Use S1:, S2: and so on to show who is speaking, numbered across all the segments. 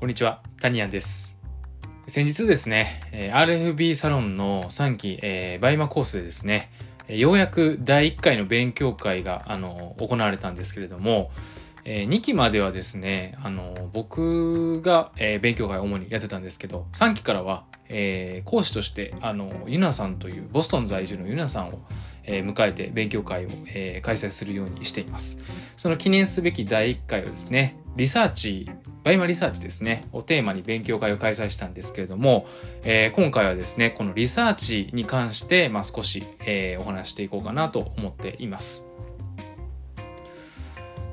S1: こんにちは、タニアンです。先日ですね、RFB サロンの3期、えーバイマコースでですね、ようやく第1回の勉強会が、あの、行われたんですけれども、え2期まではですね、あの、僕が、えー勉強会を主にやってたんですけど、3期からは、えー講師として、あの、ユナさんという、ボストン在住のユナさんを、え迎えて勉強会を、え開催するようにしています。その記念すべき第1回はですね、リサーチ、 BUYMA リサーチですね、をテーマに勉強会を開催したんですけれども、えー今回はですね、このリサーチに関して、まあ、少し、えーお話していこうかなと思っています。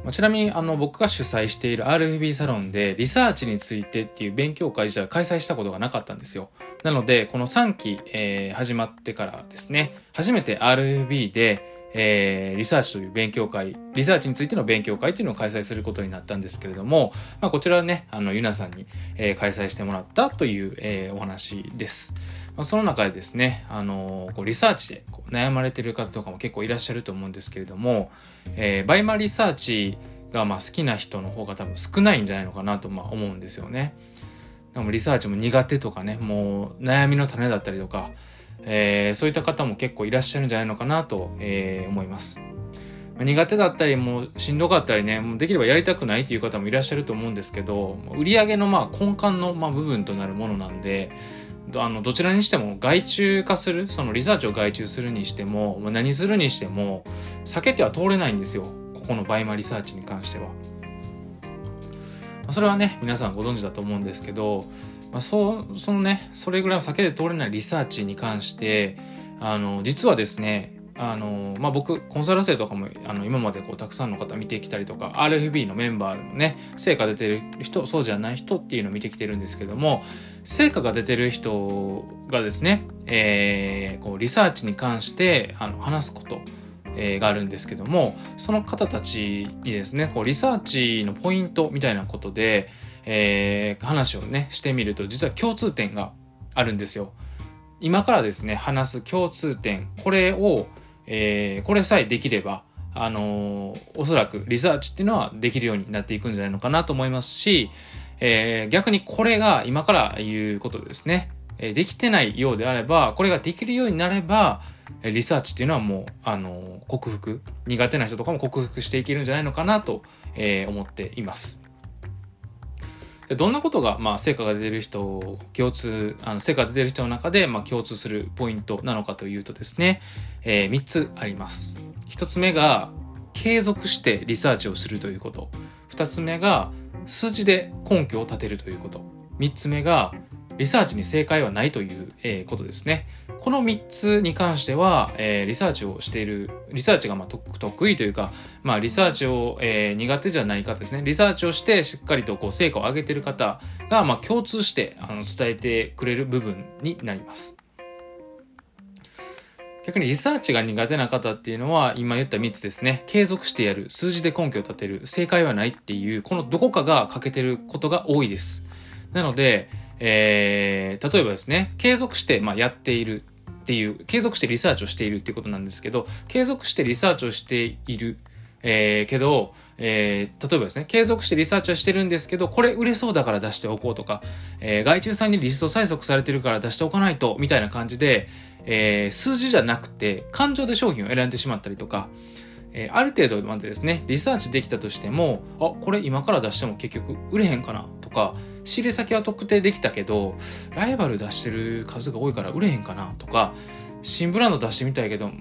S1: まあちなみにあの僕が主催している RFB サロンでリサーチについてっていう勉強会自体は開催したことがなかったんですよ。なのでこの3期、えー始まってからですね初めて RFB で、えーリサーチという勉強会リサーチについての勉強会っていうのを開催することになったんですけれども、まあ、こちらはねあのゆなさんに、えー開催してもらったという、えーお話です。まあ、その中でですね、あのこうリサーチでこう悩まれてる方とかも結構いらっしゃると思うんですけれども、えーバイマリサーチがまあ好きな人の方が多分少ないんじゃないのかなとまあ思うんですよね。でもリサーチも苦手とかね、もう悩みの種だったりとか、えーそういった方も結構いらっしゃるんじゃないのかなと、えー思います。ま苦手だったり、もうしんどかったりね、もうできればやりたくないという方もいらっしゃると思うんですけど、売り上げのまあ根幹のまあ部分となるものなんで、どあのどちらにしても外注化するそのリサーチを外注するにしても何するにしても避けては通れないんですよここの BUYMA リサーチに関しては。まあそれはね皆さんご存知だと思うんですけど、まあ、そそのねそれぐらいは避けて通れないリサーチに関してあの実はですねあのまあ、僕コンサル生とかもあの今までこうたくさんの方見てきたりとか RFB のメンバーでもね成果出てる人そうじゃない人っていうのを見てきてるんですけども成果が出てる人がですね、えーこうリサーチに関してあの話すこと、えーがあるんですけどもその方たちにですねこうリサーチのポイントみたいなことで、えー話をねしてみると実は共通点があるんですよ。今からですね話す共通点これを、えーこれさえできればあのーおそらくリサーチっていうのはできるようになっていくんじゃないのかなと思いますし、えー逆にこれが今から言うことでですね、えできてないようであれば、これができるようになれば、リサーチっていうのはもう、あの克服、苦手な人とかも克服していけるんじゃないのかなと、え思っています。どんなことが、まあ、成果が出てる人、共通、あの、成果が出てる人の中で、まあ、共通するポイントなのかというとですね、えー、3つあります。1つ目が、継続してリサーチをするということ。2つ目が、数字で根拠を立てるということ。3つ目が、リサーチに正解はないという、えーことですね。この3つに関しては、えーリサーチをしている、リサーチがまあ得得意というか、まあリサーチを、えー苦手じゃない方ですね。リサーチをしてしっかりとこう成果を上げている方が、まあ共通してあの伝えてくれる部分になります。逆にリサーチが苦手な方っていうのは今言った3つですね。継続してやる、数字で根拠を立てる、正解はないっていう、このどこかが欠けてることが多いです。なので、えー例えばですね、継続して、まあ、やっているっていう、継続してリサーチをしているっていうことなんですけど、継続してリサーチをしている、えーけど、えー例えばですね、継続してリサーチはしてるんですけど、これ売れそうだから出しておこうとか、えー外注さんにリスト催促されてるから出しておかないと、みたいな感じで、えー数字じゃなくて、感情で商品を選んでしまったりとか、えーある程度までですね、リサーチできたとしても、あ、これ今から出しても結局売れへんかなとか、仕入れ先は特定できたけど、ライバル出してる数が多いから売れへんかなとか、新ブランド出してみたいけど、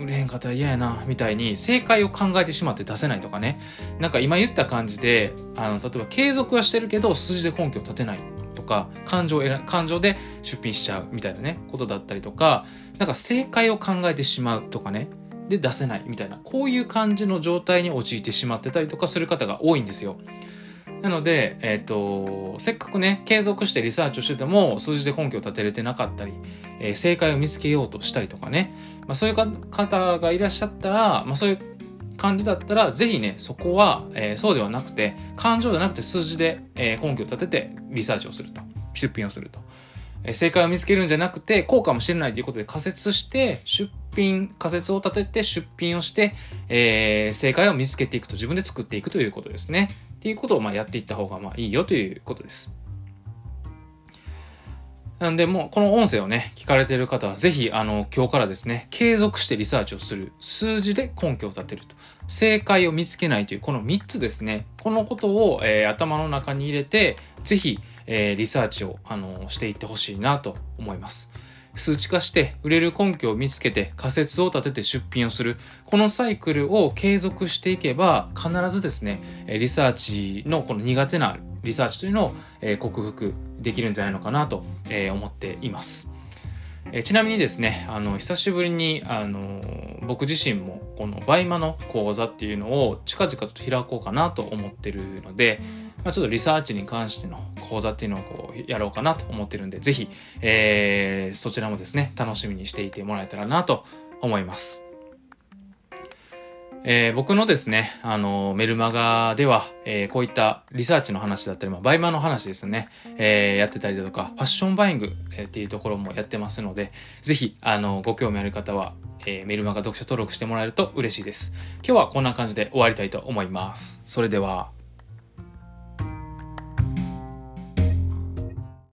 S1: 売れへんかったら嫌やな、みたいに正解を考えてしまって出せないとかね。なんか今言った感じで、あの、例えば継続はしてるけど、数字で根拠を立てないとか、感情選感情で出品しちゃうみたいなね、ことだったりとか、なんか正解を考えてしまうとかね、で出せないみたいな、こういう感じの状態に陥ってしまってたりとかする方が多いんですよ。なので、えっ、と、せっかくね、継続してリサーチをしてても、数字で根拠を立てれてなかったり、えー正解を見つけようとしたりとかね、まあ、そういう方がいらっしゃったら、まあ、そういう感じだったら、ぜひね、そこは、えーそうではなくて、感情じゃなくて数字で、え根拠を立ててリサーチをすると。出品をすると。え正解を見つけるんじゃなくて、こうかもしれないということで仮説して、出品、仮説を立てて出品をして、えー正解を見つけていくと、自分で作っていくということですね。っていうことをまあやっていった方がまあいいよということです。なんで、もう、この音声をね、聞かれている方は、ぜひ、あの、今日からですね、継続してリサーチをする。数字で根拠を立てると。正解を見つけないという、この3つですね。このことを、えー、頭の中に入れて、ぜひ、えー、リサーチを、あの、していってほしいなと思います。数値化して売れる根拠を見つけて仮説を立てて出品をする。このサイクルを継続していけば必ずですね、リサーチのこの苦手なリサーチというのを克服できるんじゃないのかなと思っています。ちなみにですね、あの、久しぶりに、あの、僕自身もこの BUYMA の講座っていうのを近々と開こうかなと思ってるので、まあ、ちょっとリサーチに関しての講座っていうのをこうやろうかなと思ってるんで、ぜひ、えー、そちらもですね、楽しみにしていてもらえたらなと思います。えー、僕のですね、あの、メルマガでは、えー、こういったリサーチの話だったり、まあ、 BUYMA の話ですね、えー、やってたりだとか、ファッションバイング、え、っていうところもやってますので、ぜひ、あの、ご興味ある方は、え、メルマガ読者登録してもらえると嬉しいです。今日はこんな感じで終わりたいと思います。それでは。